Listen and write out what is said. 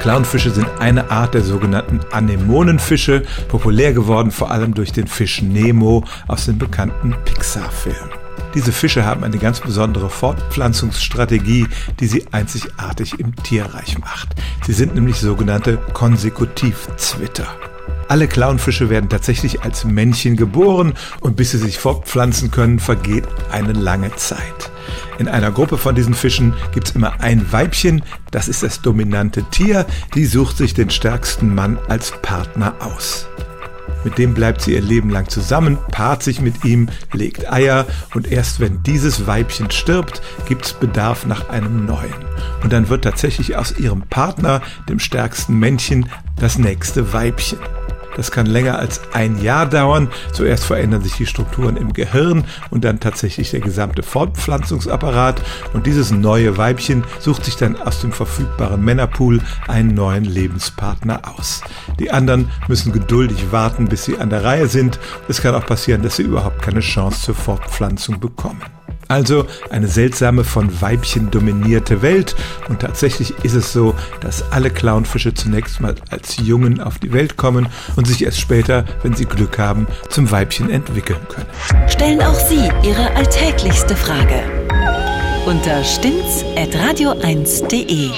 Clownfische sind eine Art der sogenannten Anemonenfische, populär geworden vor allem durch den Fisch Nemo aus dem bekannten Pixar-Film. Diese Fische haben eine ganz besondere Fortpflanzungsstrategie, die sie einzigartig im Tierreich macht. Sie sind nämlich sogenannte Konsekutivzwitter. Alle Clownfische werden tatsächlich als Männchen geboren und bis sie sich fortpflanzen können, vergeht eine lange Zeit. In einer Gruppe von diesen Fischen gibt es immer ein Weibchen, das ist das dominante Tier, die sucht sich den stärksten Mann als Partner aus. Mit dem bleibt sie ihr Leben lang zusammen, paart sich mit ihm, legt Eier und erst wenn dieses Weibchen stirbt, gibt es Bedarf nach einem neuen. Und dann wird tatsächlich aus ihrem Partner, dem stärksten Männchen, das nächste Weibchen. Das kann länger als ein Jahr dauern. Zuerst verändern sich die Strukturen im Gehirn und dann tatsächlich der gesamte Fortpflanzungsapparat. Und dieses neue Weibchen sucht sich dann aus dem verfügbaren Männerpool einen neuen Lebenspartner aus. Die anderen müssen geduldig warten, bis sie an der Reihe sind. Es kann auch passieren, dass sie überhaupt keine Chance zur Fortpflanzung bekommen. Also eine seltsame, von Weibchen dominierte Welt. Und tatsächlich ist es so, dass alle Clownfische zunächst mal als Jungen auf die Welt kommen und sich erst später, wenn sie Glück haben, zum Weibchen entwickeln können. Stellen auch Sie Ihre alltäglichste Frage unter stimmtz.radio1.de.